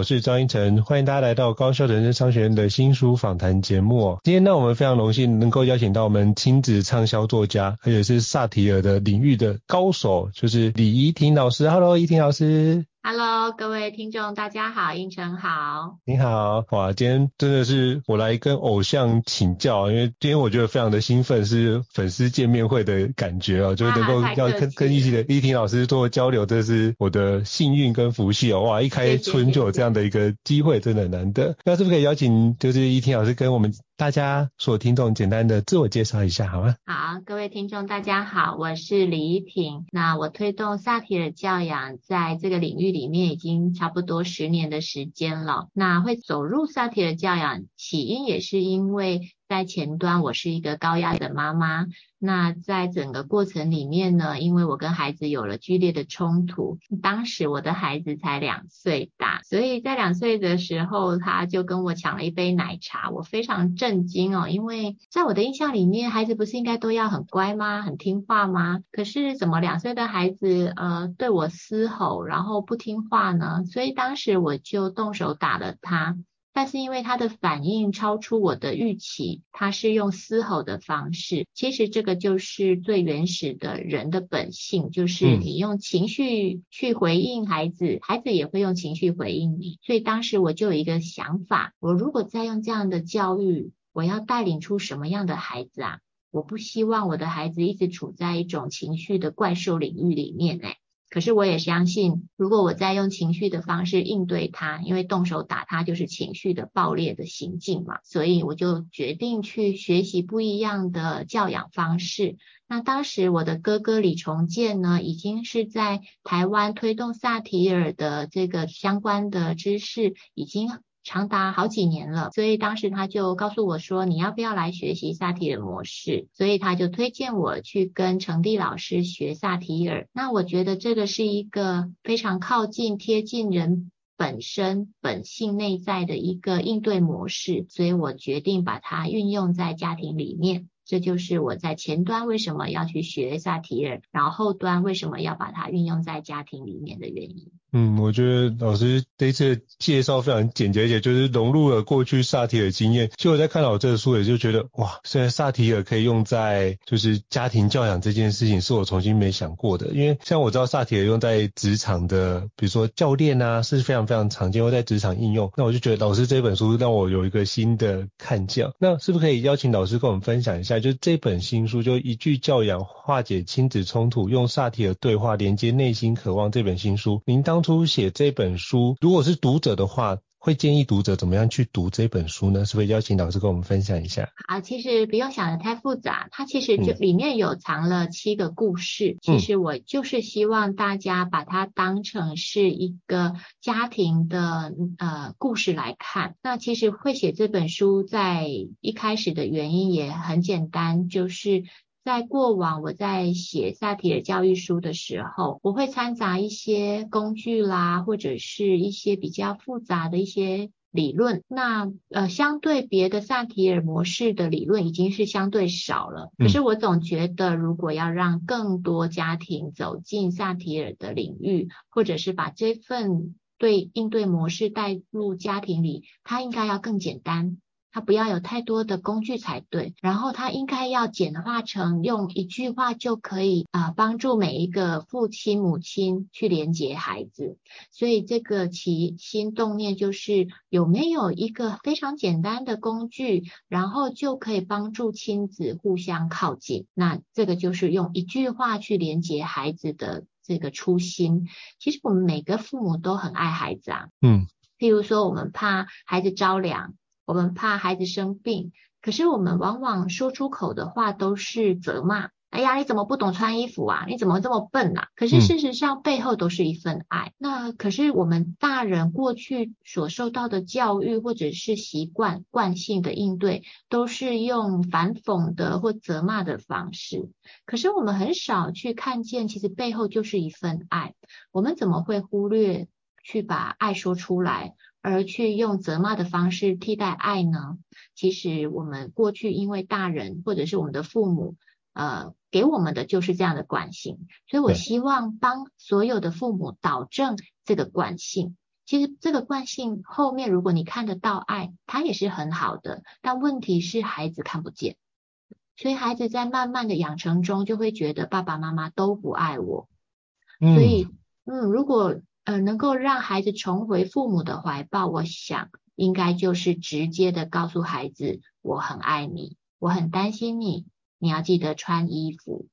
我是张英成，欢迎大家来到高效人生商学院的新书访谈节目。今天呢，我们非常荣幸能够邀请到我们亲子畅销作家，而且是萨提尔的领域的高手，就是李怡婷老师。Hello，怡婷老师。Hello，各位听众，大家好，应成好，你好，哇，今天真的是我来跟偶像请教，因为今天我觉得非常的兴奋，是粉丝见面会的感觉哦，就是能够要跟跟一起的依婷老师做交流，这是我的幸运跟福气哦，哇，一开春就有这样的一个机会，真的难得。那是不是可以邀请就是依婷老师跟我们大家所有听众简单的自我介绍一下，好吗？好，各位听众大家好，我是李依婷，那我推动萨提尔教养在这个领域里面已经差不多十年的时间了。那会走入萨提尔教养，起因也是因为在前端我是一个高压的妈妈。那在整个过程里面呢，因为我跟孩子有了剧烈的冲突，当时我的孩子才两岁大，所以在两岁的时候他就跟我抢了一杯奶茶，我非常震惊哦，因为在我的印象里面，孩子不是应该都要很乖吗？很听话吗？可是怎么两岁的孩子呃对我嘶吼，然后不听话呢？所以当时我就动手打了他。但是因为他的反应超出我的预期，他是用嘶吼的方式。其实这个就是最原始的人的本性，就是你用情绪去回应孩子，孩子也会用情绪回应你。所以当时我就有一个想法，我如果再用这样的教育，我要带领出什么样的孩子啊？我不希望我的孩子一直处在一种情绪的怪兽领域里面诶。可是我也相信，如果我再用情绪的方式应对他，因为动手打他就是情绪的爆裂的行径嘛，所以我就决定去学习不一样的教养方式。那当时我的哥哥李重建呢，已经是在台湾推动萨提尔的这个相关的知识，已经。长达好几年了，所以当时他就告诉我说：“你要不要来学习萨提尔模式？”所以他就推荐我去跟程帝老师学萨提尔。那我觉得这个是一个非常靠近、贴近人本身本性内在的一个应对模式，所以我决定把它运用在家庭里面。这就是我在前端为什么要去学萨提尔，然后后端为什么要把它运用在家庭里面的原因。嗯，我觉得老师这一次介绍非常简洁，而且就是融入了过去萨提尔经验。其实我在看到这个书，也就觉得哇，现在萨提尔可以用在就是家庭教养这件事情，是我重新没想过的。因为像我知道萨提尔用在职场的，比如说教练啊，是非常非常常见，会在职场应用。那我就觉得老师这本书让我有一个新的看见。那是不是可以邀请老师跟我们分享一下，就这本新书，就一句教养化解亲子冲突，用萨提尔对话连接内心渴望这本新书，您当初写这本书，如果是读者的话，会建议读者怎么样去读这本书呢？是不是邀请老师跟我们分享一下？啊，其实不用想得太复杂，它其实就里面有藏了七个故事。嗯、其实我就是希望大家把它当成是一个家庭的呃故事来看。那其实会写这本书，在一开始的原因也很简单，就是。在过往，我在写萨提尔教育书的时候，我会掺杂一些工具啦，或者是一些比较复杂的一些理论。那呃，相对别的萨提尔模式的理论已经是相对少了。可是我总觉得，如果要让更多家庭走进萨提尔的领域，或者是把这份对应对模式带入家庭里，它应该要更简单。他不要有太多的工具才对，然后他应该要简化成用一句话就可以啊、呃，帮助每一个父亲母亲去连接孩子。所以这个起心动念就是有没有一个非常简单的工具，然后就可以帮助亲子互相靠近。那这个就是用一句话去连接孩子的这个初心。其实我们每个父母都很爱孩子啊，嗯，譬如说我们怕孩子着凉。我们怕孩子生病，可是我们往往说出口的话都是责骂。哎呀，你怎么不懂穿衣服啊？你怎么这么笨啊？可是事实上背后都是一份爱。嗯、那可是我们大人过去所受到的教育或者是习惯惯性的应对，都是用反讽的或责骂的方式。可是我们很少去看见，其实背后就是一份爱。我们怎么会忽略去把爱说出来，而去用责骂的方式替代爱呢？其实我们过去因为大人或者是我们的父母。呃，给我们的就是这样的惯性，所以我希望帮所有的父母导正这个惯性。其实这个惯性后面，如果你看得到爱，它也是很好的。但问题是孩子看不见，所以孩子在慢慢的养成中，就会觉得爸爸妈妈都不爱我。嗯、所以，嗯，如果呃能够让孩子重回父母的怀抱，我想应该就是直接的告诉孩子，我很爱你，我很担心你。你要记得穿衣服，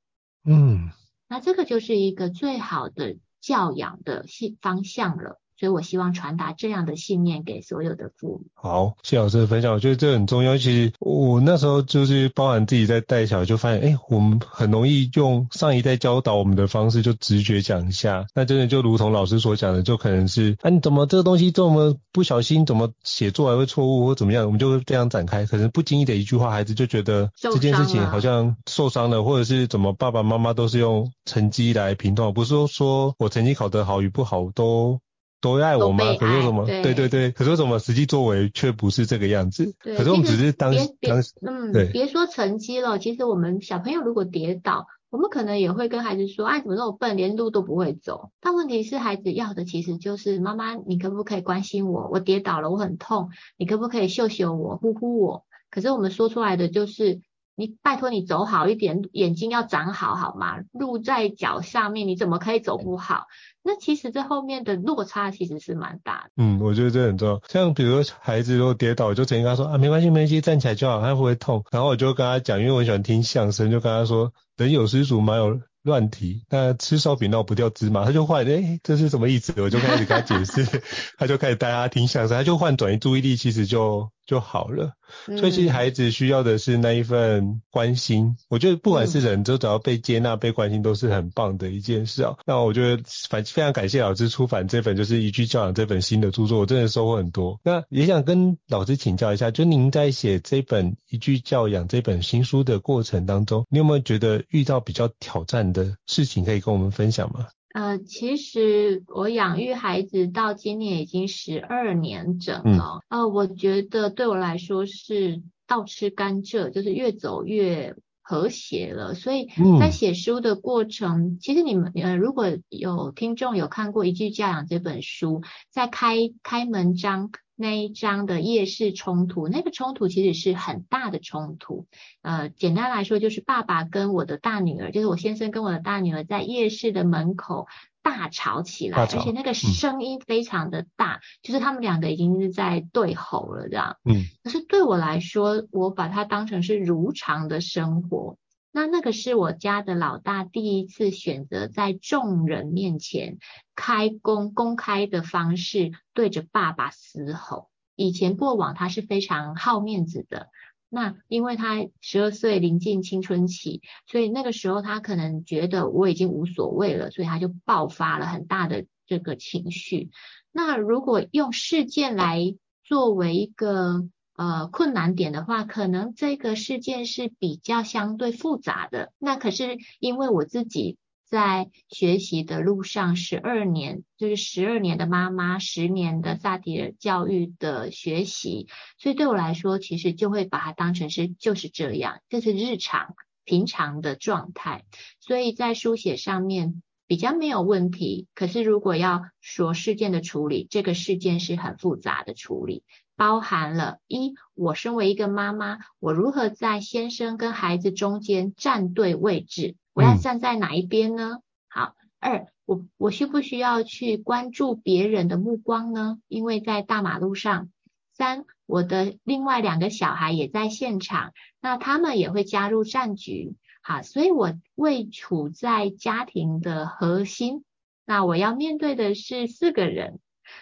嗯，那这个就是一个最好的教养的方向了。所以我希望传达这样的信念给所有的父母。好，谢老师的分享，我觉得这很重要。其实我那时候就是包含自己在带小孩，就发现，哎，我们很容易用上一代教导我们的方式，就直觉讲一下。那真的就如同老师所讲的，就可能是，啊，你怎么这个东西这么不小心，怎么写作还会错误或怎么样，我们就会这样展开。可能不经意的一句话，孩子就觉得这件事情好像受伤了，或者是怎么爸爸妈妈都是用成绩来评断，不是说说我成绩考得好与不好都。都爱我吗？可是为什么？对对对，可是为什么实际作为却不是这个样子？可是我们只是当当时，嗯，对，别说成绩了，其实我们小朋友如果跌倒，我们可能也会跟孩子说：“哎，怎么那么笨，连路都不会走？”但问题是，孩子要的其实就是妈妈，你可不可以关心我？我跌倒了，我很痛，你可不可以秀秀我、呼呼我？可是我们说出来的就是。你拜托你走好一点，眼睛要长好好吗？路在脚下面，你怎么可以走不好？那其实这后面的落差其实是蛮大的。嗯，我觉得这很重要。像比如说孩子如果跌倒，我就曾经跟他说啊，没关系，没关系，站起来就好，他不会痛。然后我就跟他讲，因为我喜欢听相声，就跟他说，人有失足，马有乱蹄，那吃烧饼闹不掉芝麻，他就换，诶、这是什么意思？我就开始跟他解释，他就开始带他听相声，他就换转移注意力，其实就就好了。所以其实孩子需要的是那一份关心，我觉得不管是人，就只要被接纳、被关心，都是很棒的一件事啊。那我觉得反非常感谢老师出版这本就是《一句教养》这本新的著作，我真的收获很多。那也想跟老师请教一下，就您在写这本《一句教养》这本新书的过程当中，你有没有觉得遇到比较挑战的事情可以跟我们分享吗？呃，其实我养育孩子到今年已经十二年整了。嗯、呃，我觉得对我来说是倒吃甘蔗，就是越走越和谐了。所以在写书的过程，嗯、其实你们呃，如果有听众有看过《一句教养》这本书，在开开门章。那一章的夜市冲突，那个冲突其实是很大的冲突。呃，简单来说，就是爸爸跟我的大女儿，就是我先生跟我的大女儿，在夜市的门口大吵起来，而且那个声音非常的大，嗯、就是他们两个已经是在对吼了，这样。嗯。可是对我来说，我把它当成是如常的生活。那那个是我家的老大第一次选择在众人面前开公公开的方式对着爸爸嘶吼。以前过往他是非常好面子的，那因为他十二岁临近青春期，所以那个时候他可能觉得我已经无所谓了，所以他就爆发了很大的这个情绪。那如果用事件来作为一个。呃，困难点的话，可能这个事件是比较相对复杂的。那可是因为我自己在学习的路上，十二年就是十二年的妈妈，十年的萨提尔教育的学习，所以对我来说，其实就会把它当成是就是这样，这是日常平常的状态。所以在书写上面比较没有问题。可是如果要说事件的处理，这个事件是很复杂的处理。包含了一，我身为一个妈妈，我如何在先生跟孩子中间站对位置？我要站在哪一边呢？嗯、好，二，我我需不需要去关注别人的目光呢？因为在大马路上。三，我的另外两个小孩也在现场，那他们也会加入战局。好，所以我位处在家庭的核心，那我要面对的是四个人。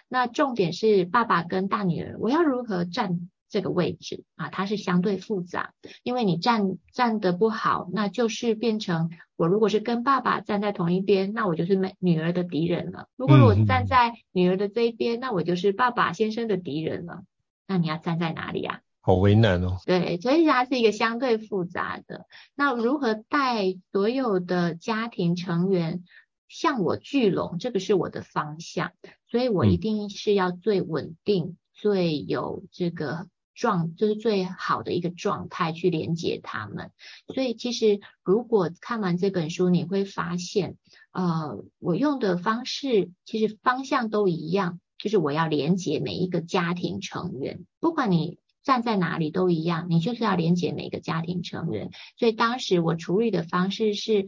那重点是爸爸跟大女儿，我要如何站这个位置啊，它是相对复杂，因为你站站得不好，那就是变成我如果是跟爸爸站在同一边，那我就是女女儿的敌人了；如果我站在女儿的这一边，那我就是爸爸先生的敌人了。那你要站在哪里啊？好为难哦。对，所以它是一个相对复杂的。那如何带所有的家庭成员向我聚拢，这个是我的方向，所以我一定是要最稳定、嗯、最有这个状，就是最好的一个状态去连接他们。所以其实如果看完这本书，你会发现，呃，我用的方式其实方向都一样，就是我要连接每一个家庭成员，不管你。站在哪里都一样，你就是要连接每个家庭成员。所以当时我处理的方式是，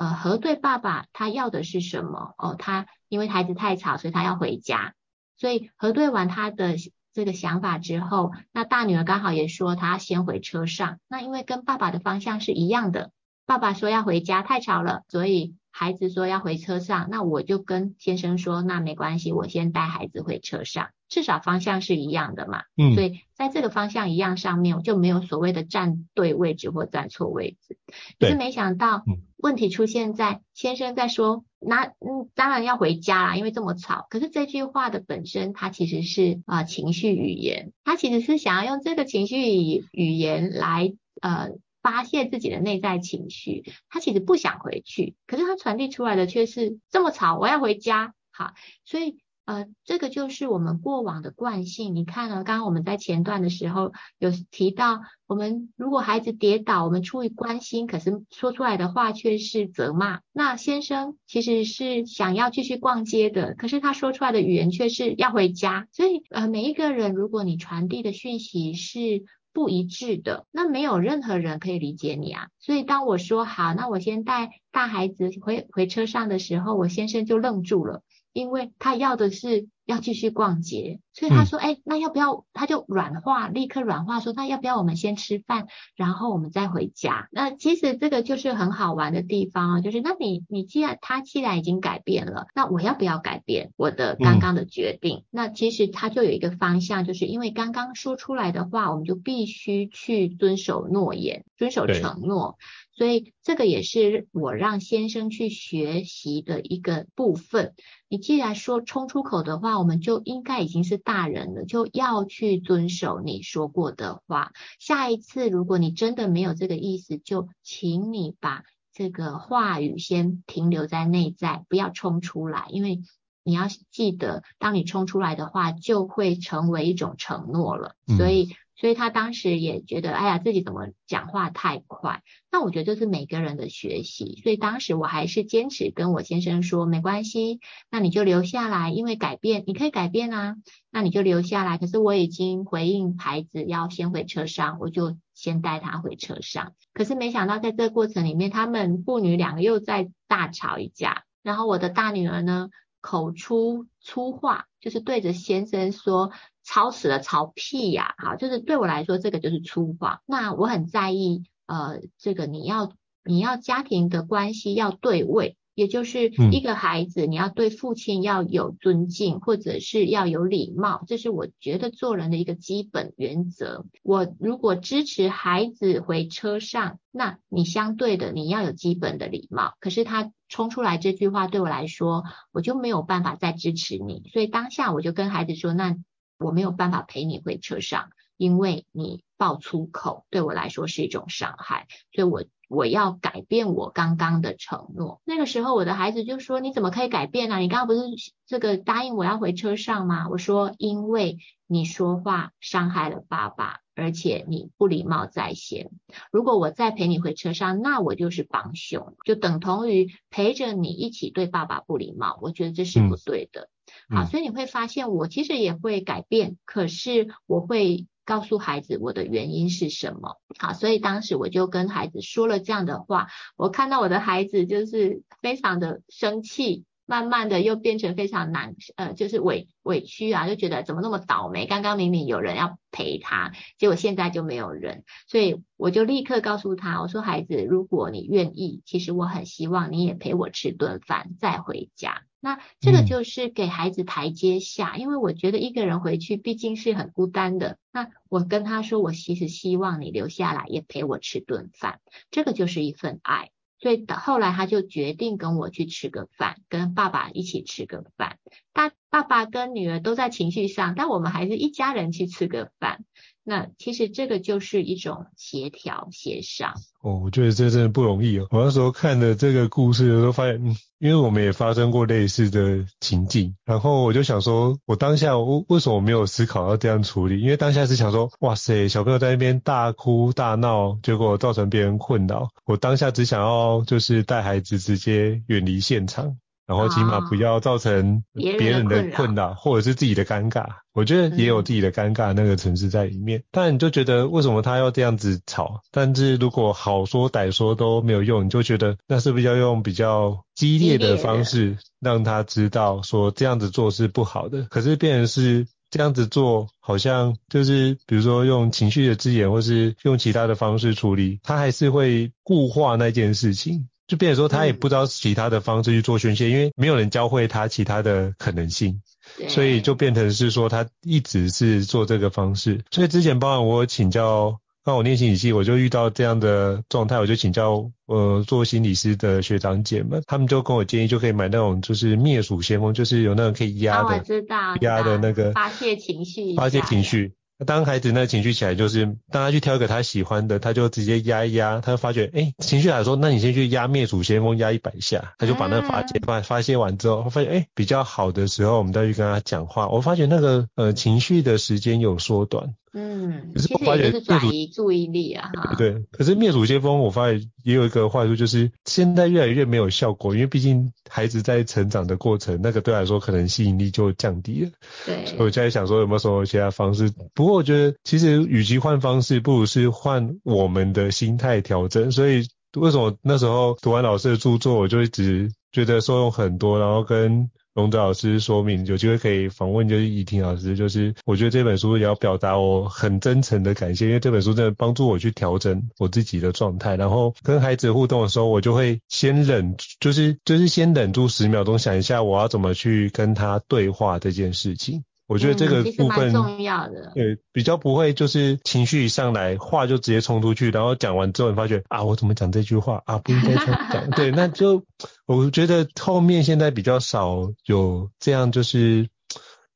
呃，核对爸爸他要的是什么？哦，他因为孩子太吵，所以他要回家。所以核对完他的这个想法之后，那大女儿刚好也说她先回车上。那因为跟爸爸的方向是一样的，爸爸说要回家，太吵了，所以。孩子说要回车上，那我就跟先生说，那没关系，我先带孩子回车上，至少方向是一样的嘛。嗯，所以在这个方向一样上面，我就没有所谓的站对位置或站错位置。可是没想到问题出现在先生在说，那嗯，当然要回家啦，因为这么吵。可是这句话的本身，它其实是啊、情绪语言，他其实是想要用这个情绪语言来呃。发泄自己的内在情绪，他其实不想回去，可是他传递出来的却是这么吵，我要回家。好，所以呃，这个就是我们过往的惯性。你看呢？刚刚我们在前段的时候有提到，我们如果孩子跌倒，我们出于关心，可是说出来的话却是责骂。那先生其实是想要继续逛街的，可是他说出来的语言却是要回家。所以呃，每一个人，如果你传递的讯息是不一致的，那没有任何人可以理解你啊。所以当我说好，那我先带大孩子回回车上的时候，我先生就愣住了，因为他要的是。要继续逛街，所以他说：“哎、嗯，那要不要？”他就软化，立刻软化说：“那要不要我们先吃饭，然后我们再回家？”那其实这个就是很好玩的地方啊，就是那你你既然他既然已经改变了，那我要不要改变我的刚刚的决定？嗯、那其实他就有一个方向，就是因为刚刚说出来的话，我们就必须去遵守诺言，遵守承诺。所以这个也是我让先生去学习的一个部分。你既然说冲出口的话，我们就应该已经是大人了，就要去遵守你说过的话。下一次如果你真的没有这个意思，就请你把这个话语先停留在内在，不要冲出来，因为你要记得，当你冲出来的话，就会成为一种承诺了。所以。所以他当时也觉得，哎呀，自己怎么讲话太快？那我觉得这是每个人的学习。所以当时我还是坚持跟我先生说，没关系，那你就留下来，因为改变你可以改变啊，那你就留下来。可是我已经回应孩子要先回车上，我就先带他回车上。可是没想到在这个过程里面，他们父女两个又在大吵一架。然后我的大女儿呢，口出粗话，就是对着先生说。吵死了，吵屁呀！好，就是对我来说，这个就是粗话。那我很在意，呃，这个你要你要家庭的关系要对位，也就是一个孩子，你要对父亲要有尊敬，或者是要有礼貌，这是我觉得做人的一个基本原则。我如果支持孩子回车上，那你相对的你要有基本的礼貌。可是他冲出来这句话，对我来说，我就没有办法再支持你。所以当下我就跟孩子说，那。我没有办法陪你回车上，因为你爆粗口，对我来说是一种伤害，所以我我要改变我刚刚的承诺。那个时候，我的孩子就说：“你怎么可以改变呢？你刚刚不是这个答应我要回车上吗？”我说：“因为你说话伤害了爸爸，而且你不礼貌在先。如果我再陪你回车上，那我就是帮凶，就等同于陪着你一起对爸爸不礼貌。我觉得这是不对的。”嗯好，所以你会发现我其实也会改变，可是我会告诉孩子我的原因是什么。好，所以当时我就跟孩子说了这样的话，我看到我的孩子就是非常的生气。慢慢的又变成非常难，呃，就是委委屈啊，就觉得怎么那么倒霉？刚刚明明有人要陪他，结果现在就没有人，所以我就立刻告诉他，我说孩子，如果你愿意，其实我很希望你也陪我吃顿饭再回家。那这个就是给孩子台阶下，嗯，因为我觉得一个人回去毕竟是很孤单的。那我跟他说，我其实希望你留下来也陪我吃顿饭，这个就是一份爱。所以后来他就决定跟我去吃个饭，跟爸爸一起吃个饭。大爸爸跟女儿都在情绪上，但我们还是一家人去吃个饭。那其实这个就是一种协调协商。哦，我觉得这真的不容易哦。我那时候看的这个故事的时候，发现，嗯，因为我们也发生过类似的情境，然后我就想说，我当下为为什么没有思考要这样处理？因为当下是想说，哇塞，小朋友在那边大哭大闹，结果造成别人困扰。我当下只想要就是带孩子直接远离现场。然后起码不要造成别人的困扰，或者是自己的尴尬。我觉得也有自己的尴尬那个层次在里面。但你就觉得为什么他要这样子吵？但是如果好说歹说都没有用，你就觉得那是不是要用比较激烈的方式让他知道说这样子做是不好的？可是变成是这样子做，好像就是比如说用情绪的字眼，或是用其他的方式处理，他还是会固化那件事情。就变成说他也不知道其他的方式去做宣泄，嗯，因为没有人教会他其他的可能性，所以就变成是说他一直是做这个方式。所以之前包含我请教，刚我念心理系，我就遇到这样的状态，我就请教呃做心理师的学长姐们，他们就跟我建议，就可以买那种就是灭鼠先锋，就是有那种可以压的，哦，我知道，压的那个发泄情绪，发泄情绪。当孩子那情绪起来，就是当他去挑一个他喜欢的，他就直接压一压，他就发觉，哎、欸、情绪来说，那你先去压灭鼠先锋，压一百下，他就把那个发泄发发泄完之后，他发现，哎、欸、比较好的时候，我们再去跟他讲话，我发觉那个呃情绪的时间有缩短。嗯，可是我发现是转移注意力啊，哈。对，可是灭鼠先锋，我发现也有一个坏处，就是现在越来越没有效果，因为毕竟孩子在成长的过程，那个对来说可能吸引力就降低了。对。所以我现在想说有没有什么其他方式？不过我觉得其实与其换方式，不如是换我们的心态调整。所以为什么那时候读完老师的著作，我就一直觉得受用很多，然后跟。龙泽老师说明，有机会可以访问，就是怡婷老师。就是我觉得这本书也要表达我很真诚的感谢，因为这本书真的帮助我去调整我自己的状态。然后跟孩子互动的时候，我就会先忍，就是就是先忍住十秒钟，想一下我要怎么去跟他对话这件事情。我觉得这个部分、嗯、重要的，对，比较不会就是情绪一上来，话就直接冲出去，然后讲完之后你发觉啊，我怎么讲这句话？啊，不应该这样讲，对，那就我觉得后面现在比较少有这样就是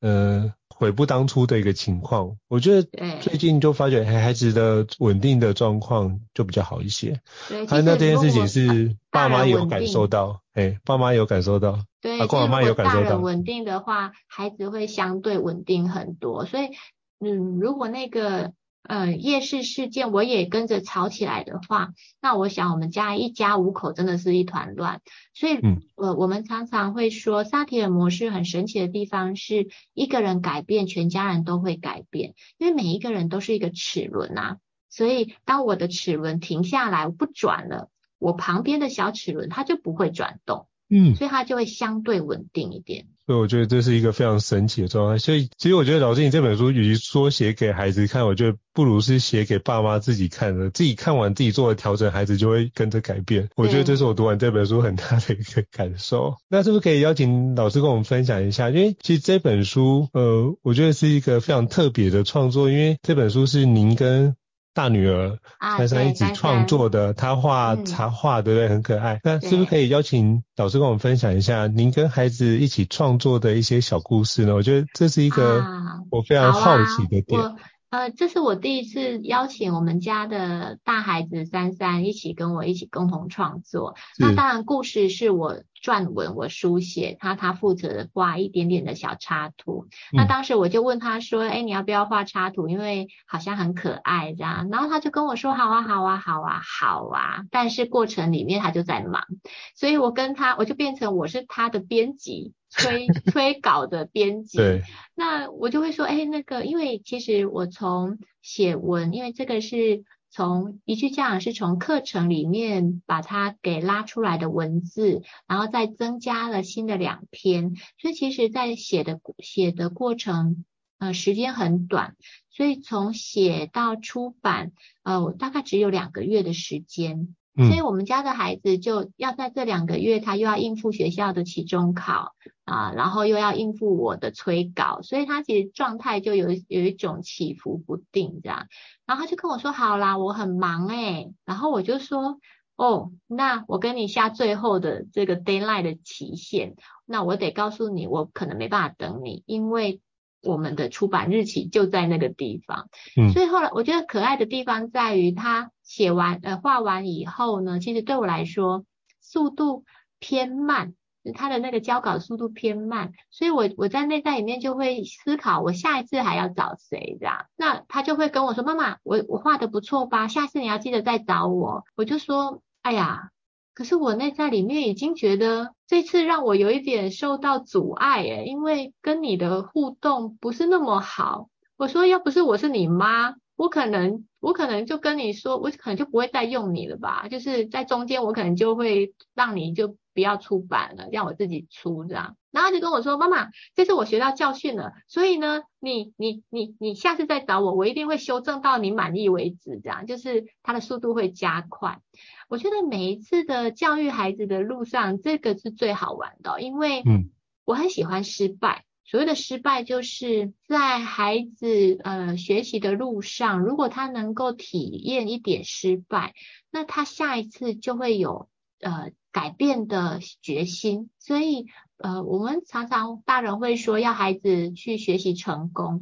呃悔不当初的一个情况。我觉得最近就发觉孩子的稳定的状况就比较好一些。对，那这件事情是爸妈有感受到，哎，爸妈有感受到。对，如果大人稳定的话，孩子会相对稳定很多。所以，嗯，如果那个呃夜市事件我也跟着吵起来的话，那我想我们家一家五口真的是一团乱。所以，嗯，我我们常常会说，萨提尔模式很神奇的地方是，一个人改变，全家人都会改变，因为每一个人都是一个齿轮啊。所以，当我的齿轮停下来，我不转了，我旁边的小齿轮它就不会转动。嗯，所以它就会相对稳定一点。所以我觉得这是一个非常神奇的状态。所以其实我觉得老师你这本书与其说写给孩子看，我觉得不如是写给爸妈自己看的。自己看完自己做的调整，孩子就会跟着改变。我觉得这是我读完这本书很大的一个感受。那是不是可以邀请老师跟我们分享一下？因为其实这本书，呃，我觉得是一个非常特别的创作，因为这本书是您跟大女儿珊珊一起创作的，她画插画，对不对？很可爱。那是不是可以邀请老师跟我们分享一下您跟孩子一起创作的一些小故事呢？我觉得这是一个我非常好奇的点。啊呃，这是我第一次邀请我们家的大孩子珊珊一起跟我一起共同创作。那当然，故事是我撰文，我书写，他他负责画一点点的小插图。嗯。那当时我就问他说：“哎，你要不要画插图？因为好像很可爱这样。”然后他就跟我说：“好啊，好啊，好啊，好啊。”但是过程里面他就在忙，所以我跟他我就变成我是他的编辑。催 催稿的编辑，对，那我就会说，哎，那个，因为其实我从写文，因为这个是从一句这样是从课程里面把它给拉出来的文字，然后再增加了新的两篇，所以其实在写的写的过程，呃，时间很短，所以从写到出版，呃，大概只有两个月的时间。所以我们家的孩子就要在这两个月，他又要应付学校的期中考啊，然后又要应付我的催稿，所以他其实状态就有有一种起伏不定这样。然后他就跟我说：“好啦，我很忙诶。”然后我就说：“哦，那我跟你下最后的这个 deadline 的期限，那我得告诉你，我可能没办法等你，因为。”我们的出版日期就在那个地方，嗯，所以后来我觉得可爱的地方在于他写完呃画完以后呢，其实对我来说速度偏慢，他的那个交稿速度偏慢，所以我我在内在里面就会思考，我下一次还要找谁这样？那他就会跟我说：“妈妈，我我画的不错吧？下次你要记得再找我。”我就说：“哎呀。”可是我内在里面已经觉得这次让我有一点受到阻碍诶，因为跟你的互动不是那么好。我说要不是我是你妈，我可能我可能就跟你说，我可能就不会再用你了吧。就是在中间我可能就会让你就不要出版了，让我自己出这样。然后就跟我说，妈妈，这次我学到教训了，所以呢，你你你你下次再找我，我一定会修正到你满意为止，这样就是它的速度会加快。我觉得每一次的教育孩子的路上，这个是最好玩的，因为我很喜欢失败。所谓的失败，就是在孩子呃学习的路上，如果他能够体验一点失败，那他下一次就会有呃改变的决心。所以呃，我们常常大人会说，要孩子去学习成功，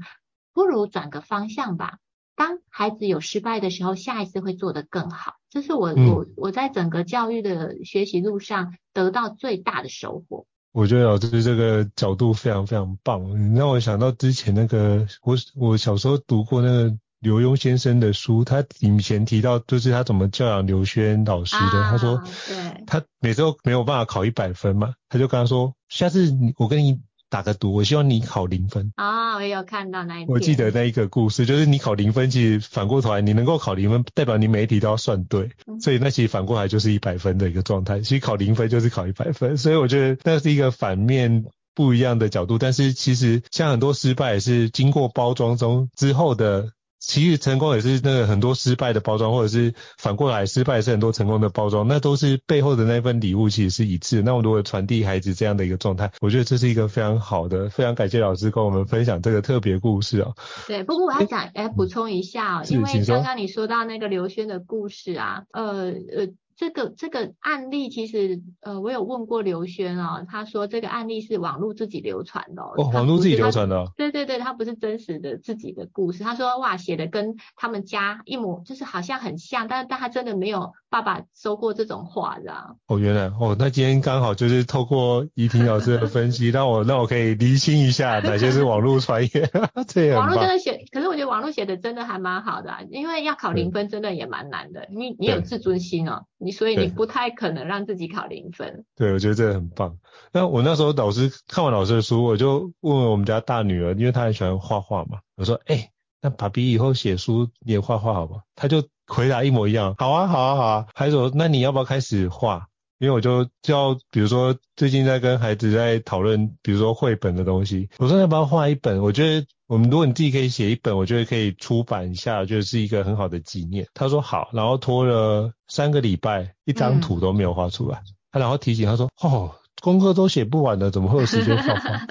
不如转个方向吧。当孩子有失败的时候，下一次会做得更好。这是我、嗯、我我在整个教育的学习路上得到最大的收获。我觉得老师这个角度非常非常棒，你让我想到之前那个我我小时候读过那个刘墉先生的书，他以前提到就是他怎么教养刘轩老师的。啊、他说，对，他每次都没有办法考一百分嘛，他就跟他说，下次我跟你。打个赌，我希望你考零分啊！我也有看到那一，我记得那一个故事，就是你考零分，其实反过头来，你能够考零分，代表你每一题都要算对，嗯、所以那其实反过来就是一百分的一个状态。其实考零分就是考一百分，所以我觉得那是一个反面不一样的角度。但是其实像很多失败也是经过包装中之后的。其实成功也是那个很多失败的包装，或者是反过来失败是很多成功的包装，那都是背后的那份礼物其实是一致。那我如果传递孩子这样的一个状态，我觉得这是一个非常好的，非常感谢老师跟我们分享这个特别故事哦。对，不过我要讲，哎，补充一下哦，因为刚刚你说到那个刘轩的故事啊，呃呃。这个这个案例其实，呃，我有问过刘轩哦，他说这个案例是网络自己流传的哦，哦网络自己流传的哦，对对对，他不是真实的自己的故事。他说哇，写的跟他们家一模，就是好像很像，但是但他真的没有爸爸说过这种话的。哦，原来哦，那今天刚好就是透过怡婷老师的分析，让我让我可以厘清一下哪些是网络传言，这样。网络真的写，可是我觉得网络写的真的还蛮好的啊，因为要考零分真的也蛮难的，你你有自尊心哦，你。所以你不太可能让自己考零分。对，我觉得这个很棒。那我那时候老师看完老师的书，我就问问我们家大女儿，因为她很喜欢画画嘛。我说：“哎、欸，那爸比以后写书你也画画好不好？”她就回答一模一样：“好啊，好啊，好啊。”还说：“那你要不要开始画？”因为我就叫，比如说最近在跟孩子在讨论，比如说绘本的东西。我说要不要画一本？我觉得我们如果你自己可以写一本，我觉得可以出版一下，就是一个很好的纪念。他说好，然后拖了三个礼拜，一张图都没有画出来。他、嗯、然后提醒他说：“哦，功课都写不完了，怎么会有时间画画？”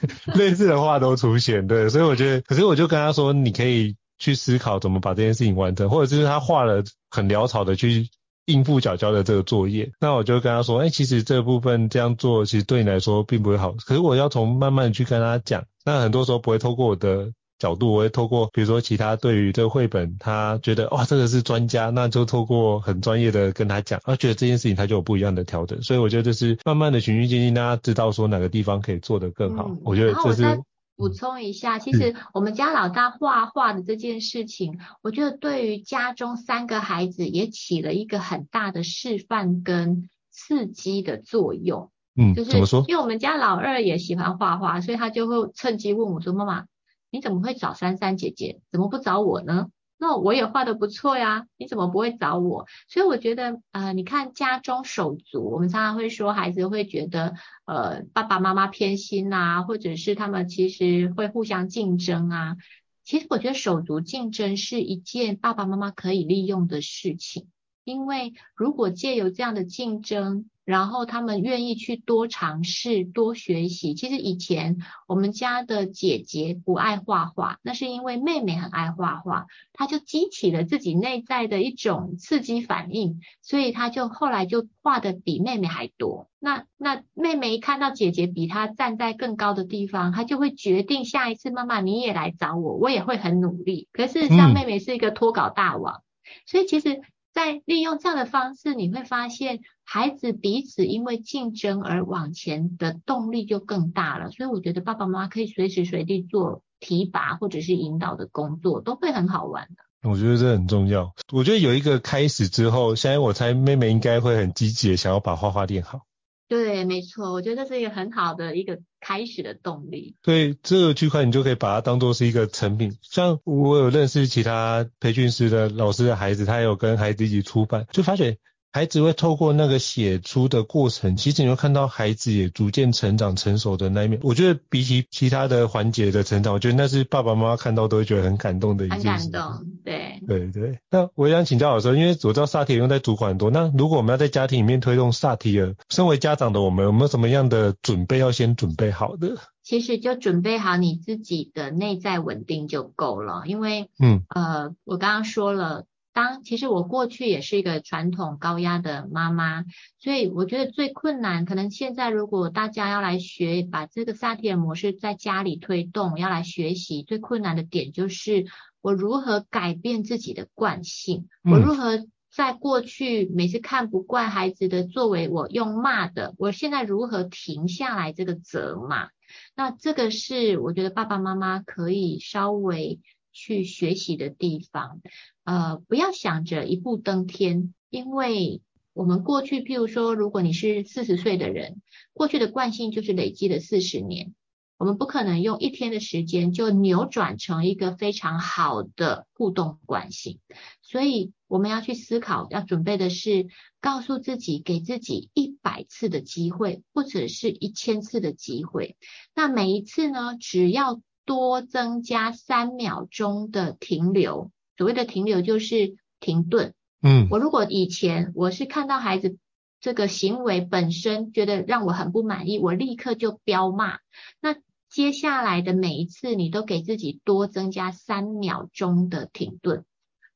类似的话都出现，对，所以我觉得，可是我就跟他说，你可以去思考怎么把这件事情完成，或者就是他画了很潦草的去。应付角角的这个作业，那我就跟他说，哎、欸，其实这部分这样做，其实对你来说并不会好。可是我要从慢慢的去跟他讲，那很多时候不会透过我的角度，我会透过比如说其他对于这个绘本，他觉得哇，这个是专家，那就透过很专业的跟他讲，他觉得这件事情他就有不一样的调整。所以我觉得这是慢慢的循序渐进，大家知道说哪个地方可以做得更好。嗯、我觉得这是。补充一下，其实我们家老大画画的这件事情，嗯、我觉得对于家中三个孩子也起了一个很大的示范跟刺激的作用。嗯，就是怎么说？因为我们家老二也喜欢画画，所以他就会趁机问我说：“妈妈，你怎么会找珊珊姐姐，怎么不找我呢？”那我也画的不错呀，你怎么不会找我？所以我觉得，呃，你看家中手足，我们常常会说孩子会觉得，呃，爸爸妈妈偏心啊，或者是他们其实会互相竞争啊。其实我觉得手足竞争是一件爸爸妈妈可以利用的事情，因为如果借由这样的竞争，然后他们愿意去多尝试、多学习。其实以前我们家的姐姐不爱画画，那是因为妹妹很爱画画，她就激起了自己内在的一种刺激反应，所以她就后来就画的比妹妹还多。那那妹妹一看到姐姐比她站在更高的地方，她就会决定下一次妈妈你也来找我，我也会很努力。可是像妹妹是一个脱稿大王，嗯、所以其实。在利用这样的方式，你会发现孩子彼此因为竞争而往前的动力就更大了。所以我觉得爸爸妈妈可以随时随地做提拔或者是引导的工作，都会很好玩的。我觉得这很重要。我觉得有一个开始之后，现在我猜妹妹应该会很积极的想要把画画练好。对，没错，我觉得这是一个很好的一个开始的动力。所以这个区块你就可以把它当做是一个成品。像我有认识其他培训师的老师的孩子，他也有跟孩子一起出版，就发觉。孩子会透过那个写出的过程，其实你会看到孩子也逐渐成长成熟的那一面。我觉得比起其他的环节的成长，我觉得那是爸爸妈妈看到都会觉得很感动的一件事。很感动，对。对对。那我也想请教老师，因为我知道萨提尔用在主管很多，那如果我们要在家庭里面推动萨提尔，身为家长的我们有没有什么样的准备要先准备好的？其实就准备好你自己的内在稳定就够了，因为嗯呃，我刚刚说了。当其实我过去也是一个传统高压的妈妈，所以我觉得最困难，可能现在如果大家要来学，把这个萨提尔模式在家里推动，要来学习，最困难的点就是我如何改变自己的惯性，我如何在过去每次看不惯孩子的作为，我用骂的，我现在如何停下来这个责骂？那这个是我觉得爸爸妈妈可以稍微。去学习的地方，呃，不要想着一步登天，因为我们过去，譬如说，如果你是四十岁的人，过去的惯性就是累积了四十年，我们不可能用一天的时间就扭转成一个非常好的互动惯性，所以我们要去思考，要准备的是告诉自己，给自己一百次的机会，或者是一千次的机会，那每一次呢，只要多增加三秒钟的停留，所谓的停留就是停顿。嗯，我如果以前我是看到孩子这个行为本身觉得让我很不满意，我立刻就飙骂。那接下来的每一次，你都给自己多增加三秒钟的停顿。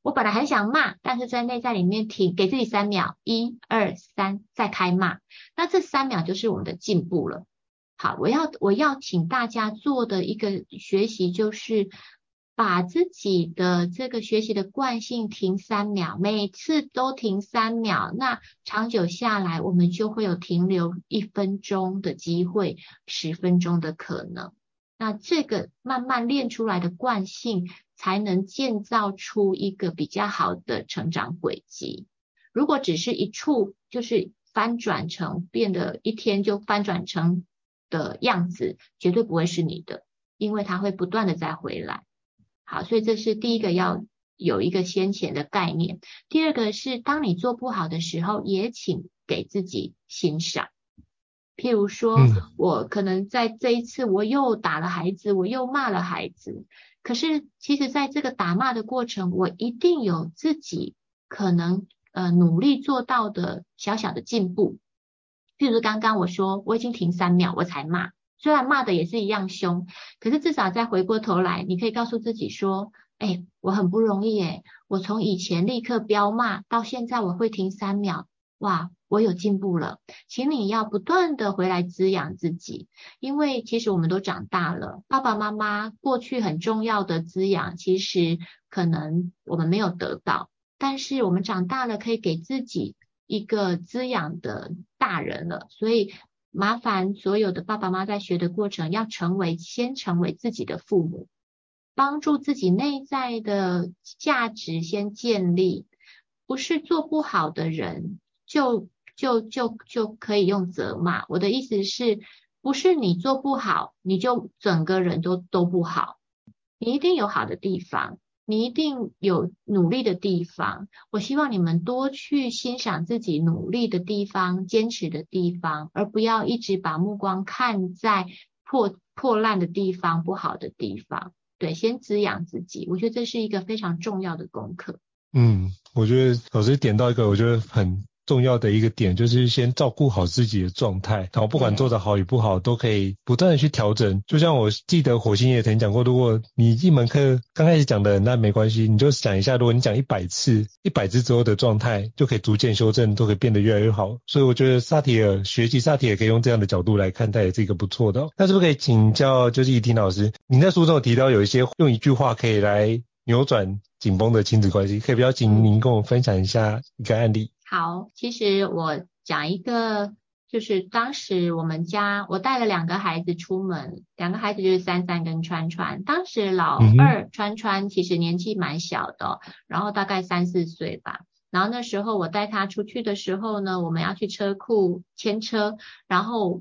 我本来很想骂，但是在内在里面停，给自己三秒，一二三，再开骂。那这三秒就是我们的进步了。好，我要我要请大家做的一个学习，就是把自己的这个学习的惯性停三秒，每次都停三秒，那长久下来，我们就会有停留一分钟的机会，十分钟的可能。那这个慢慢练出来的惯性，才能建造出一个比较好的成长轨迹。如果只是一处，就是翻转成变得一天就翻转成。的样子绝对不会是你的，因为它会不断的再回来。好，所以这是第一个要有一个先前的概念。第二个是，当你做不好的时候，也请给自己欣赏。譬如说，我可能在这一次我又打了孩子，我又骂了孩子，可是其实在这个打骂的过程，我一定有自己可能呃努力做到的小小的进步。譬如刚刚我说我已经停三秒我才骂，虽然骂的也是一样凶，可是至少再回过头来，你可以告诉自己说，哎，我很不容易诶，我从以前立刻飙骂到现在我会停三秒，哇，我有进步了。请你要不断的回来滋养自己，因为其实我们都长大了，爸爸妈妈过去很重要的滋养，其实可能我们没有得到，但是我们长大了可以给自己。一个滋养的大人了，所以麻烦所有的爸爸妈妈在学的过程，要成为先成为自己的父母，帮助自己内在的价值先建立，不是做不好的人就就就就可以用责骂。我的意思是，不是你做不好，你就整个人都都不好，你一定有好的地方。你一定有努力的地方。我希望你们多去欣赏自己努力的地方、坚持的地方，而不要一直把目光看在破破烂的地方、不好的地方。对，先滋养自己，我觉得这是一个非常重要的功课。嗯，我觉得老师点到一个，我觉得很。重要的一个点就是先照顾好自己的状态，然后不管做得好与不好，都可以不断的去调整。就像我记得火星也曾经讲过，如果你一门课刚开始讲的那没关系，你就想一下，如果你讲一百次，一百次之后的状态就可以逐渐修正，都可以变得越来越好。所以我觉得萨提尔学习萨提尔可以用这样的角度来看待，也是一个不错的。那是不是可以请教，就是怡婷老师，您在书中有提到有一些用一句话可以来扭转紧绷的亲子关系，可以不要请您跟我分享一下一个案例？好，其实我讲一个，就是当时我们家我带了两个孩子出门，两个孩子就是三三跟川川。当时老二川川其实年纪蛮小的，然后大概三四岁吧。然后那时候我带他出去的时候呢，我们要去车库牵车，然后。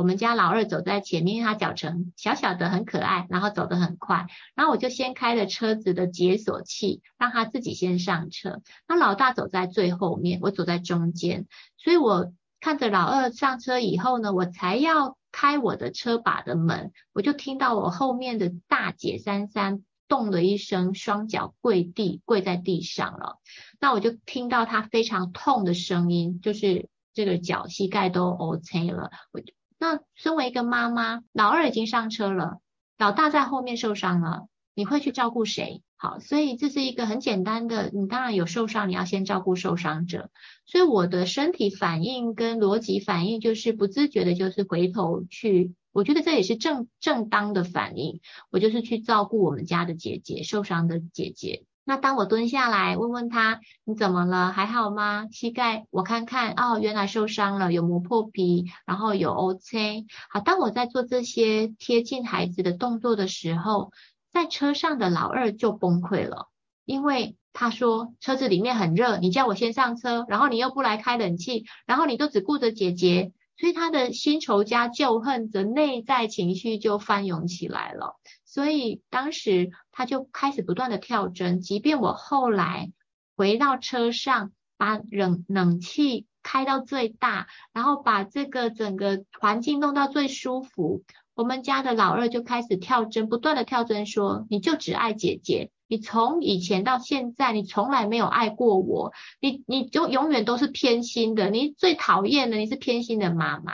我们家老二走在前面，因为他脚程小小的很可爱，然后走得很快，然后我就先开了车子的解锁器，让他自己先上车。那老大走在最后面，我走在中间，所以我看着老二上车以后呢，我才要开我的车把的门，我就听到我后面的大姐珊珊咚的一声，双脚跪地跪在地上了。那我就听到她非常痛的声音，就是这个脚膝盖都 OK 了，我就。那身为一个妈妈，老二已经上车了，老大在后面受伤了，你会去照顾谁？好，所以这是一个很简单的，你当然有受伤，你要先照顾受伤者。所以我的身体反应跟逻辑反应就是不自觉的，就是回头去，我觉得这也是正正当的反应，我就是去照顾我们家的姐姐，受伤的姐姐。那当我蹲下来问问他，你怎么了？还好吗？膝盖我看看，哦，原来受伤了，有磨破皮，然后有 O C。好，当我在做这些贴近孩子的动作的时候，在车上的老二就崩溃了，因为他说车子里面很热，你叫我先上车，然后你又不来开冷气，然后你都只顾着姐姐，所以他的新仇加旧恨的内在情绪就翻涌起来了。所以当时他就开始不断的跳针，即便我后来回到车上，把冷冷气开到最大，然后把这个整个环境弄到最舒服，我们家的老二就开始跳针，不断的跳针说：“你就只爱姐姐，你从以前到现在，你从来没有爱过我，你你就永远都是偏心的，你最讨厌的，你是偏心的妈妈。”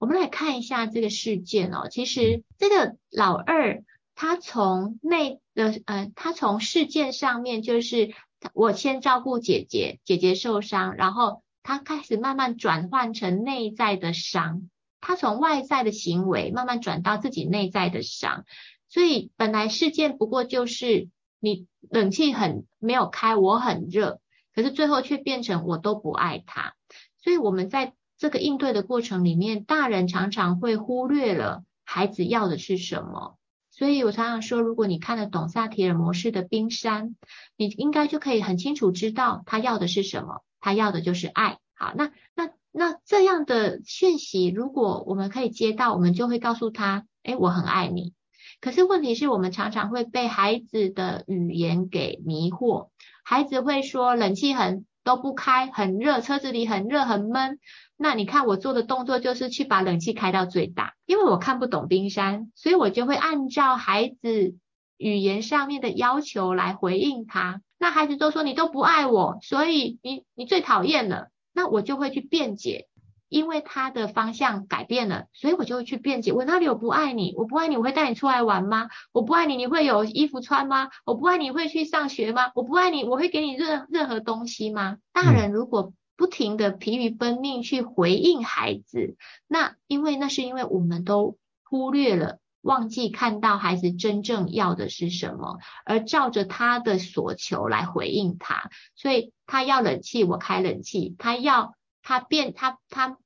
我们来看一下这个事件哦。其实这个老二他从内的呃，他从事件上面就是我先照顾姐姐，姐姐受伤，然后他开始慢慢转换成内在的伤。他从外在的行为慢慢转到自己内在的伤。所以本来事件不过就是你冷气很没有开，我很热，可是最后却变成我都不爱他。所以我们在。这个应对的过程里面，大人常常会忽略了孩子要的是什么。所以我常常说，如果你看得懂萨提尔模式的冰山，你应该就可以很清楚知道他要的是什么。他要的就是爱。好，那那那这样的讯息，如果我们可以接到，我们就会告诉他：哎，我很爱你。可是问题是我们常常会被孩子的语言给迷惑。孩子会说，冷气很都不开，很热，车子里很热很闷。那你看我做的动作就是去把冷气开到最大，因为我看不懂冰山，所以我就会按照孩子语言上面的要求来回应他。那孩子都说你都不爱我，所以你你最讨厌了。那我就会去辩解，因为他的方向改变了，所以我就会去辩解。我哪里有不爱你？我不爱你，我会带你出来玩吗？我不爱你，你会有衣服穿吗？我不爱你，会去上学吗？我不爱你，我会给你任任何东西吗？大人如果不停的疲于奔命去回应孩子，那因为那是因为我们都忽略了，忘记看到孩子真正要的是什么，而照着他的所求来回应他。所以他要冷气，我开冷气；他要他辩，他他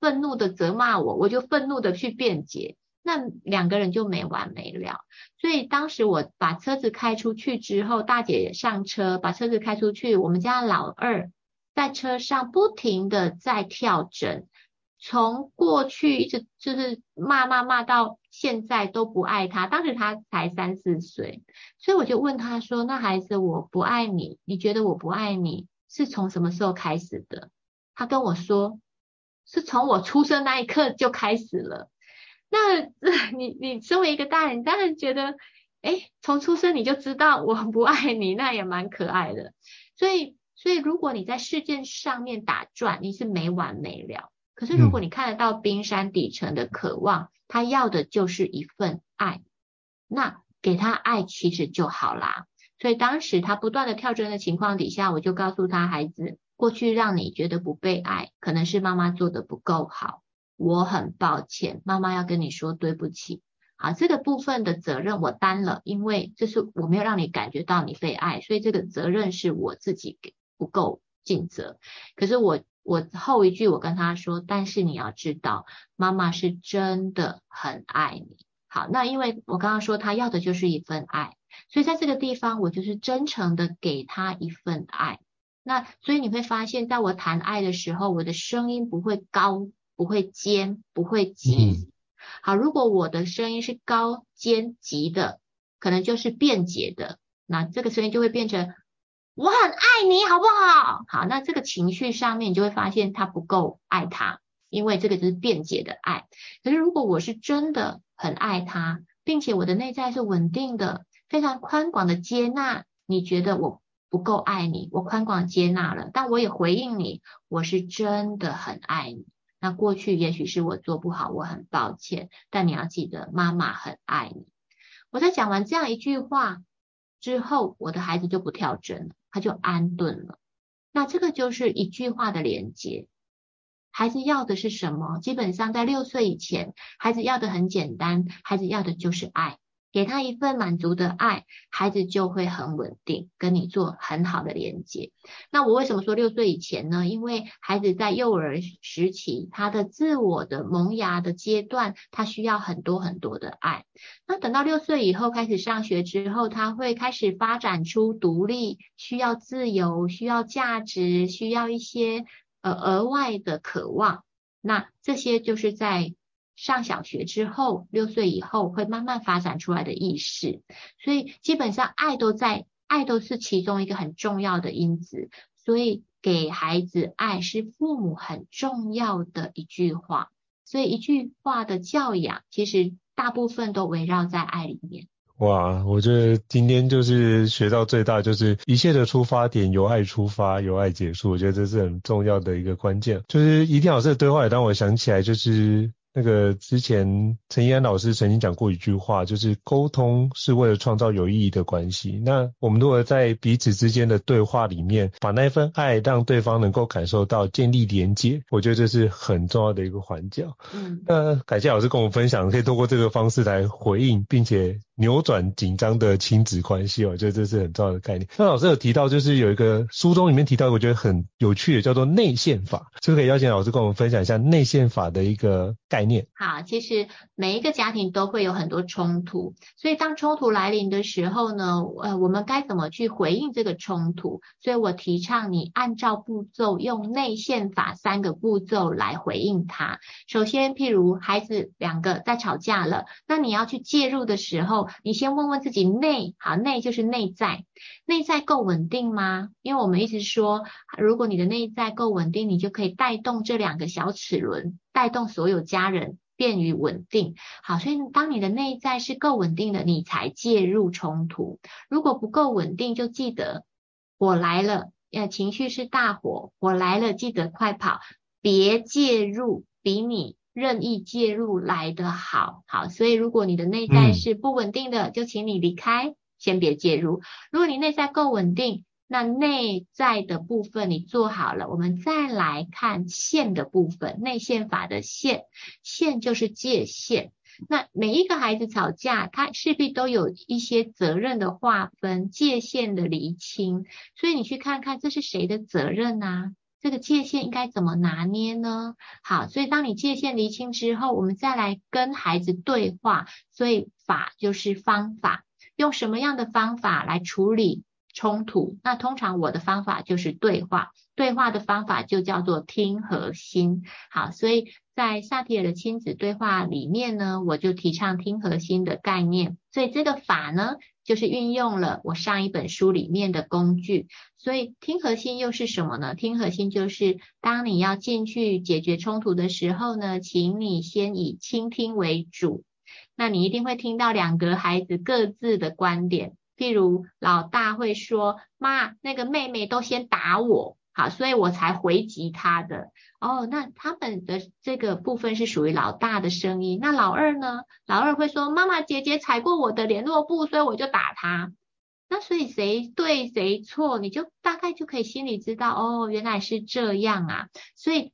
愤怒的责骂我，我就愤怒的去辩解。那两个人就没完没了。所以当时我把车子开出去之后，大姐也上车，把车子开出去，我们家老二。在车上不停的在跳针，从过去一直就是骂骂骂到现在都不爱他。当时他才三四岁，所以我就问他说：“那孩子，我不爱你，你觉得我不爱你是从什么时候开始的？”他跟我说：“是从我出生那一刻就开始了。”那 你你身为一个大人，当然觉得，哎，从出生你就知道我不爱你，那也蛮可爱的。所以，所以如果你在事件上面打转，你是没完没了。可是如果你看得到冰山底层的渴望，他要的就是一份爱，那给他爱其实就好啦。所以当时他不断的跳针的情况底下，我就告诉他，孩子，过去让你觉得不被爱，可能是妈妈做的不够好。我很抱歉，妈妈要跟你说对不起。好，这个部分的责任我担了，因为这是我没有让你感觉到你被爱，所以这个责任是我自己给不够尽责。可是我我后一句我跟他说，但是你要知道，妈妈是真的很爱你。好，那因为我刚刚说他要的就是一份爱，所以在这个地方我就是真诚的给他一份爱。那所以你会发现，在我谈爱的时候，我的声音不会高。不会尖，不会急。好，如果我的声音是高、尖、急的，可能就是辩解的，那这个声音就会变成我很爱你，好不好？好，那这个情绪上面你就会发现他不够爱他，因为这个就是辩解的爱。可是如果我是真的很爱他，并且我的内在是稳定的，非常宽广的接纳，你觉得我不够爱你，我宽广接纳了，但我也回应你，我是真的很爱你。那过去也许是我做不好，我很抱歉。但你要记得，妈妈很爱你。我在讲完这样一句话之后，我的孩子就不跳针了，他就安顿了。那这个就是一句话的连接。孩子要的是什么？基本上在六岁以前，孩子要的很简单，孩子要的就是爱。给他一份满足的爱，孩子就会很稳定，跟你做很好的连接。那我为什么说六岁以前呢？因为孩子在幼儿时期，他的自我的萌芽的阶段，他需要很多很多的爱。那等到六岁以后开始上学之后，他会开始发展出独立，需要自由，需要价值，需要一些呃额外的渴望。那这些就是在。上小学之后，六岁以后会慢慢发展出来的意识，所以基本上爱都在，爱都是其中一个很重要的因子。所以给孩子爱是父母很重要的一句话。所以一句话的教养，其实大部分都围绕在爱里面。哇，我觉得今天就是学到最大，就是一切的出发点由爱出发，由爱结束。我觉得这是很重要的一个关键。就是宜婷老师的对话也让我想起来，就是。那个之前陈怡安老师曾经讲过一句话，就是沟通是为了创造有意义的关系。那我们如果在彼此之间的对话里面，把那份爱让对方能够感受到，建立连接，我觉得这是很重要的一个环节。嗯，那感谢老师跟我们分享，可以通过这个方式来回应，并且。扭转紧张的亲子关系，我觉得这是很重要的概念。那老师有提到，就是有一个书中里面提到，我觉得很有趣的，叫做内线法，这个可以邀请老师跟我们分享一下内线法的一个概念？好，其实每一个家庭都会有很多冲突，所以当冲突来临的时候呢，呃，我们该怎么去回应这个冲突？所以我提倡你按照步骤，用内线法三个步骤来回应它。首先，譬如孩子两个在吵架了，那你要去介入的时候。你先问问自己内，好，内就是内在，内在够稳定吗？因为我们一直说，如果你的内在够稳定，你就可以带动这两个小齿轮，带动所有家人便于稳定。好，所以当你的内在是够稳定的，你才介入冲突。如果不够稳定，就记得火来了，呃，情绪是大火，火来了，记得快跑，别介入，比你。任意介入来的好，好，所以如果你的内在是不稳定的，嗯、就请你离开，先别介入。如果你内在够稳定，那内在的部分你做好了，我们再来看线的部分，内线法的线，线就是界限。那每一个孩子吵架，他势必都有一些责任的划分，界限的厘清，所以你去看看这是谁的责任啊？这个界限应该怎么拿捏呢？好，所以当你界限厘清之后，我们再来跟孩子对话。所以法就是方法，用什么样的方法来处理冲突，那通常我的方法就是对话，对话的方法就叫做听和心。好，所以在萨提尔的亲子对话里面呢，我就提倡听和心的概念。所以这个法呢，就是运用了我上一本书里面的工具。所以听核心又是什么呢？听核心就是当你要进去解决冲突的时候呢，请你先以倾听为主。那你一定会听到两个孩子各自的观点。譬如老大会说：“妈，那个妹妹都先打我，好，所以我才回击他的。”哦，那他们的这个部分是属于老大的声音。那老二呢？老二会说：“妈妈，姐姐踩过我的联络簿，所以我就打他。”那所以谁对谁错，你就大概就可以心里知道，哦，原来是这样啊。所以。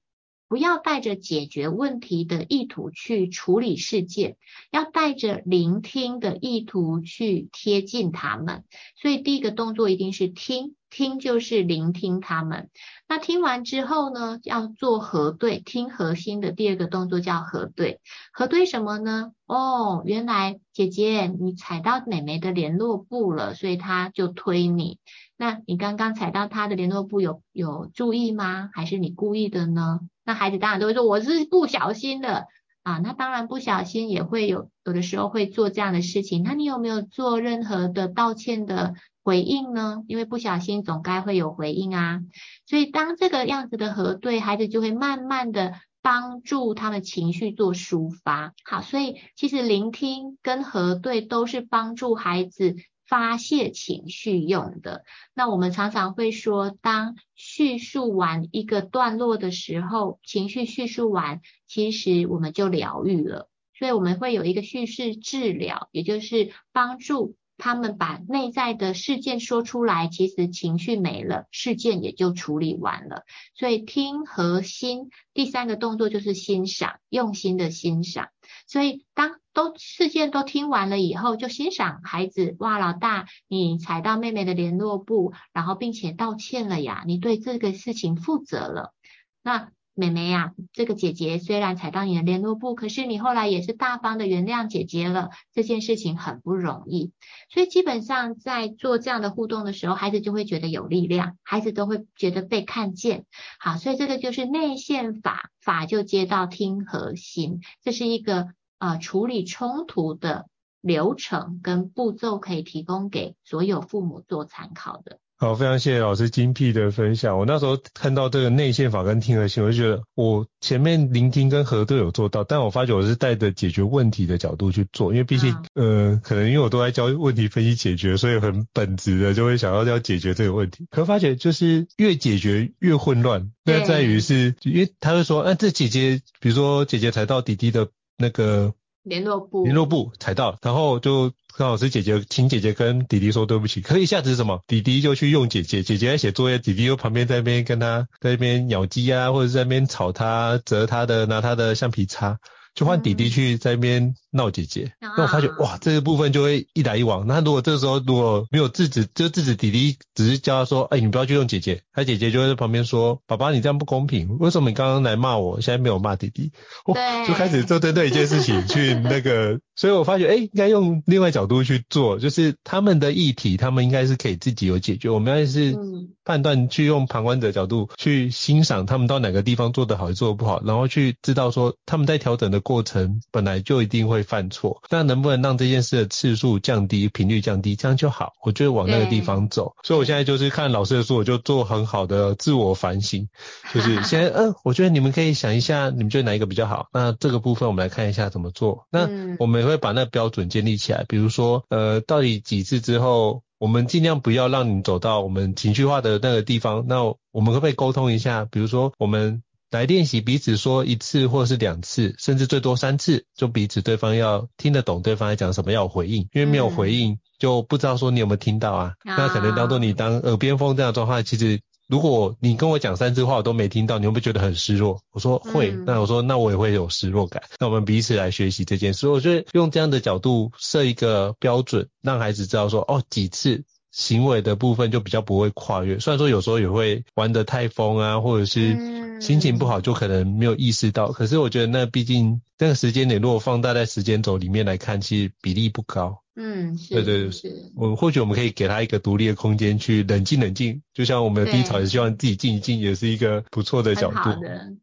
不要带着解决问题的意图去处理事件，要带着聆听的意图去贴近他们。所以第一个动作一定是听。听就是聆听他们，那听完之后呢，要做核对，听核心的第二个动作叫核对。核对什么呢？哦，原来姐姐你踩到妹妹的联络簿了，所以她就推你。那你刚刚踩到她的联络簿有有注意吗？还是你故意的呢？那孩子当然都会说我是不小心的啊。那当然不小心也会有，有的时候会做这样的事情。那你有没有做任何的道歉的？回应呢？因为不小心总该会有回应啊，所以当这个样子的核对，孩子就会慢慢的帮助他们情绪做抒发。好，所以其实聆听跟核对都是帮助孩子发泄情绪用的。那我们常常会说，当叙述完一个段落的时候，情绪叙述完，其实我们就疗愈了。所以我们会有一个叙事治疗，也就是帮助。他们把内在的事件说出来，其实情绪没了，事件也就处理完了。所以听和心，第三个动作就是欣赏，用心的欣赏。所以当都事件都听完了以后，就欣赏孩子，哇，老大，你踩到妹妹的联络簿，然后并且道歉了呀，你对这个事情负责了。那妹妹呀，这个姐姐虽然踩到你的联络簿，可是你后来也是大方的原谅姐姐了。这件事情很不容易，所以基本上在做这样的互动的时候，孩子就会觉得有力量，孩子都会觉得被看见。好，所以这个就是内线法，法就接到听和心，这是一个呃处理冲突的流程跟步骤，可以提供给所有父母做参考的。好，非常谢谢老师精辟的分享。我那时候看到这个内线法跟听核心，我就觉得我前面聆听跟核对有做到，但我发觉我是带着解决问题的角度去做，因为毕竟，嗯、呃，可能因为我都在教问题分析解决，所以很本质的就会想要要解决这个问题。可发觉就是越解决越混乱，那在于是，因为他会说，啊，这姐姐，比如说姐姐踩到弟弟的那个。联络部，联络部踩到，然后就刚好是姐姐，请姐姐跟弟弟说对不起。可一下子是什么？弟弟就去用姐姐，姐姐在写作业，弟弟又旁边在那边跟他在那边咬鸡啊，或者在那边吵他，折他的，拿他的橡皮擦，就换弟弟去在那边。闹姐姐，那我发觉哇，这个部分就会一来一往。那如果这个时候如果没有制止，就制止弟弟，只是叫他说，哎，你不要去用姐姐，他姐姐就会在旁边说，爸爸你这样不公平，为什么你刚刚来骂我，现在没有骂弟弟？哇，就开始做针对一件事情 去那个，所以我发觉，哎，应该用另外角度去做，就是他们的议题，他们应该是可以自己有解决。我们要是判断去用旁观者角度去欣赏他们到哪个地方做得好，做得不好，然后去知道说他们在调整的过程本来就一定会。犯错，那能不能让这件事的次数降低、频率降低，这样就好。我就往那个地方走。所以我现在就是看老师的书，我就做很好的自我反省。就是现在，嗯、呃，我觉得你们可以想一下，你们觉得哪一个比较好？那这个部分我们来看一下怎么做。那我们也会把那个标准建立起来，比如说，呃，到底几次之后，我们尽量不要让你走到我们情绪化的那个地方。那我们可不可以沟通一下？比如说我们。来练习彼此说一次或是两次，甚至最多三次，就彼此对方要听得懂对方在讲什么，要有回应，因为没有回应就不知道说你有没有听到啊。嗯、那可能当做你当耳边风这样的状况，其实如果你跟我讲三次话我都没听到，你会不会觉得很失落？我说会，嗯、那我说那我也会有失落感。那我们彼此来学习这件事，我觉得用这样的角度设一个标准，让孩子知道说哦几次。行为的部分就比较不会跨越。虽然说有时候也会玩得太疯啊，或者是心情不好就可能没有意识到，嗯、可是我觉得那毕竟那个时间点如果放大在时间轴里面来看，其实比例不高。嗯，是对对对，是。我或许我们可以给他一个独立的空间去冷静冷静，就像我们的低潮也希望自己静一静，也是一个不错的角度。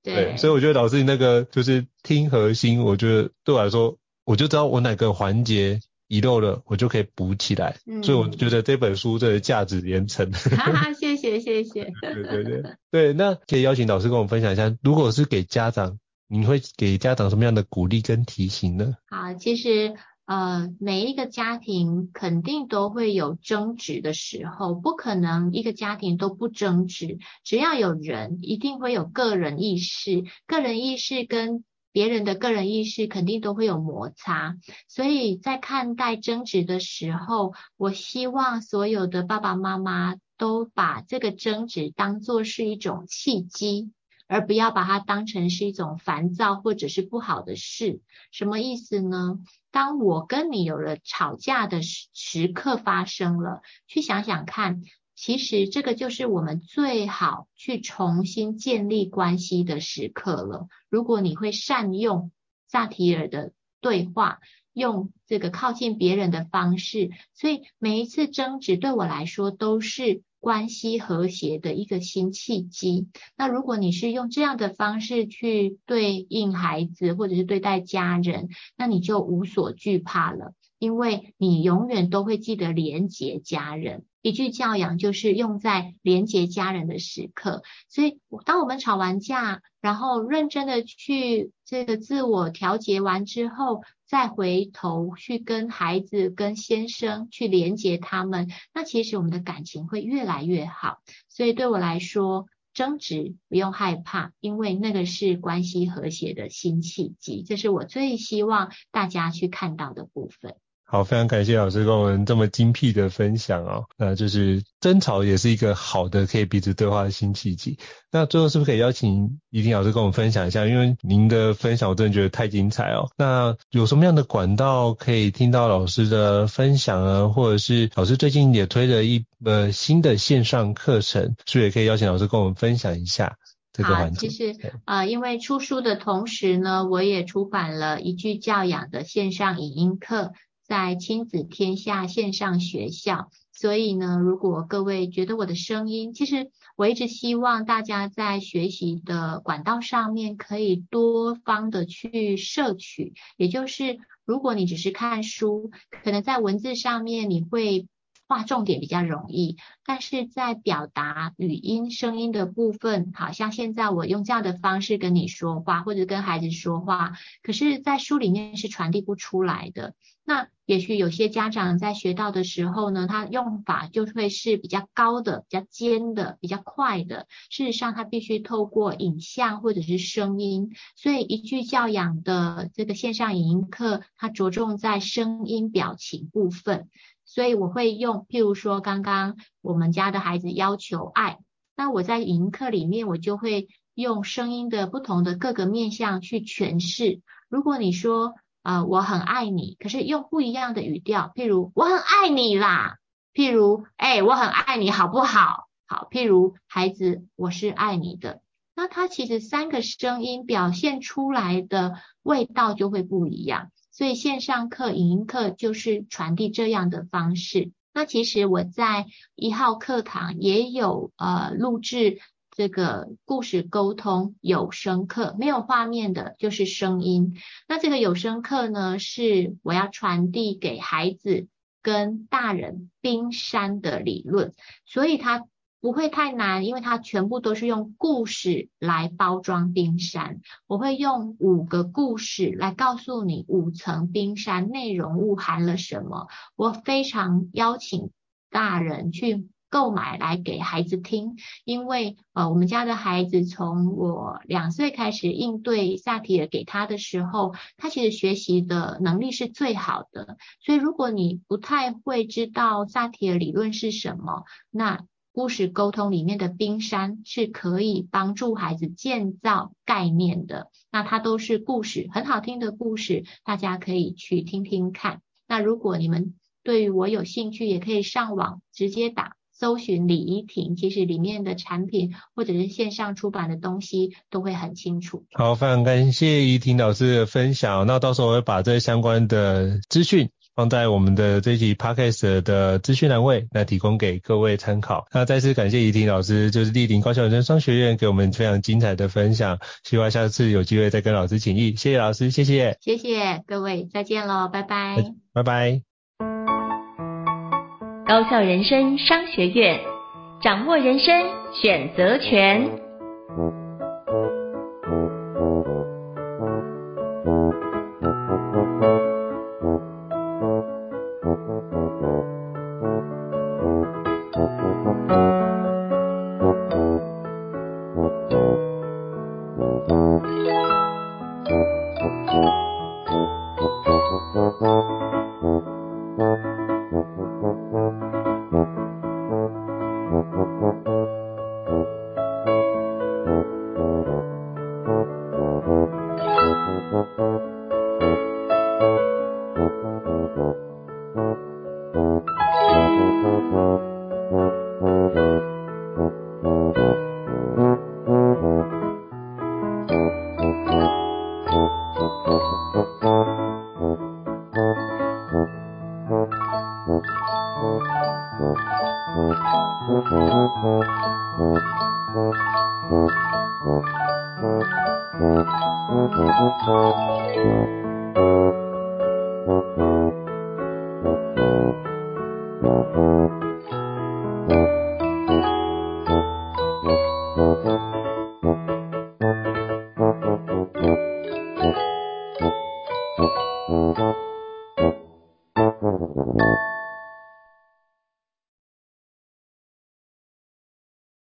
对，所以我觉得老师那个就是听核心，我觉得对我来说，我就知道我哪个环节遗漏了，我就可以补起来。嗯。所以我觉得这本书的价值连城。哈哈，谢谢谢谢。对对对对，那可以邀请老师跟我们分享一下，如果是给家长，你会给家长什么样的鼓励跟提醒呢？好，其实。呃，每一个家庭肯定都会有争执的时候，不可能一个家庭都不争执。只要有人，一定会有个人意识，个人意识跟别人的个人意识肯定都会有摩擦。所以在看待争执的时候，我希望所有的爸爸妈妈都把这个争执当作是一种契机。而不要把它当成是一种烦躁或者是不好的事，什么意思呢？当我跟你有了吵架的时时刻发生了，去想想看，其实这个就是我们最好去重新建立关系的时刻了。如果你会善用萨提尔的对话，用这个靠近别人的方式，所以每一次争执对我来说都是。关系和谐的一个新契机。那如果你是用这样的方式去对应孩子，或者是对待家人，那你就无所惧怕了，因为你永远都会记得连结家人。一句教养就是用在连结家人的时刻。所以，当我们吵完架，然后认真的去这个自我调节完之后，再回头去跟孩子、跟先生去连接他们，那其实我们的感情会越来越好。所以对我来说，争执不用害怕，因为那个是关系和谐的新契机。这是我最希望大家去看到的部分。好，非常感谢老师跟我们这么精辟的分享哦。那就是争吵也是一个好的可以彼此对话的新契机。那最后是不是可以邀请怡婷老师跟我们分享一下？因为您的分享我真的觉得太精彩哦。那有什么样的管道可以听到老师的分享啊？或者是老师最近也推了一呃新的线上课程，是不是也可以邀请老师跟我们分享一下这个环节？其实呃，因为出书的同时呢，我也出版了一句教养的线上影音课。在亲子天下线上学校，所以呢，如果各位觉得我的声音，其实我一直希望大家在学习的管道上面可以多方的去摄取，也就是如果你只是看书，可能在文字上面你会。画重点比较容易，但是在表达语音声音的部分，好像现在我用这样的方式跟你说话，或者跟孩子说话，可是，在书里面是传递不出来的。那也许有些家长在学到的时候呢，他用法就会是比较高的、比较尖的、比较快的。事实上，他必须透过影像或者是声音，所以一句教养的这个线上影音课，它着重在声音表情部分。所以我会用，譬如说刚刚我们家的孩子要求爱，那我在迎客里面，我就会用声音的不同的各个面向去诠释。如果你说，呃，我很爱你，可是用不一样的语调，譬如我很爱你啦，譬如，哎，我很爱你，好不好？好，譬如孩子，我是爱你的，那他其实三个声音表现出来的味道就会不一样。所以线上课、影音课就是传递这样的方式。那其实我在一号课堂也有呃录制这个故事沟通有声课，没有画面的，就是声音。那这个有声课呢，是我要传递给孩子跟大人冰山的理论，所以它。不会太难，因为它全部都是用故事来包装冰山。我会用五个故事来告诉你五层冰山内容物含了什么。我非常邀请大人去购买来给孩子听，因为呃，我们家的孩子从我两岁开始应对萨提尔给他的时候，他其实学习的能力是最好的。所以如果你不太会知道萨提尔理论是什么，那故事沟通里面的冰山是可以帮助孩子建造概念的，那它都是故事，很好听的故事，大家可以去听听看。那如果你们对于我有兴趣，也可以上网直接打搜寻李怡婷，其实里面的产品或者是线上出版的东西都会很清楚。好，非常感谢怡婷老师的分享。那到时候我会把这相关的资讯。放在我们的这一集 Podcast 的资讯栏位，来提供给各位参考。那再次感谢怡婷老师，就是莅临高校人生商学院给我们非常精彩的分享。希望下次有机会再跟老师请益。谢谢老师，谢谢。谢谢各位，再见喽，拜拜。拜拜。高校人生商学院，掌握人生选择权。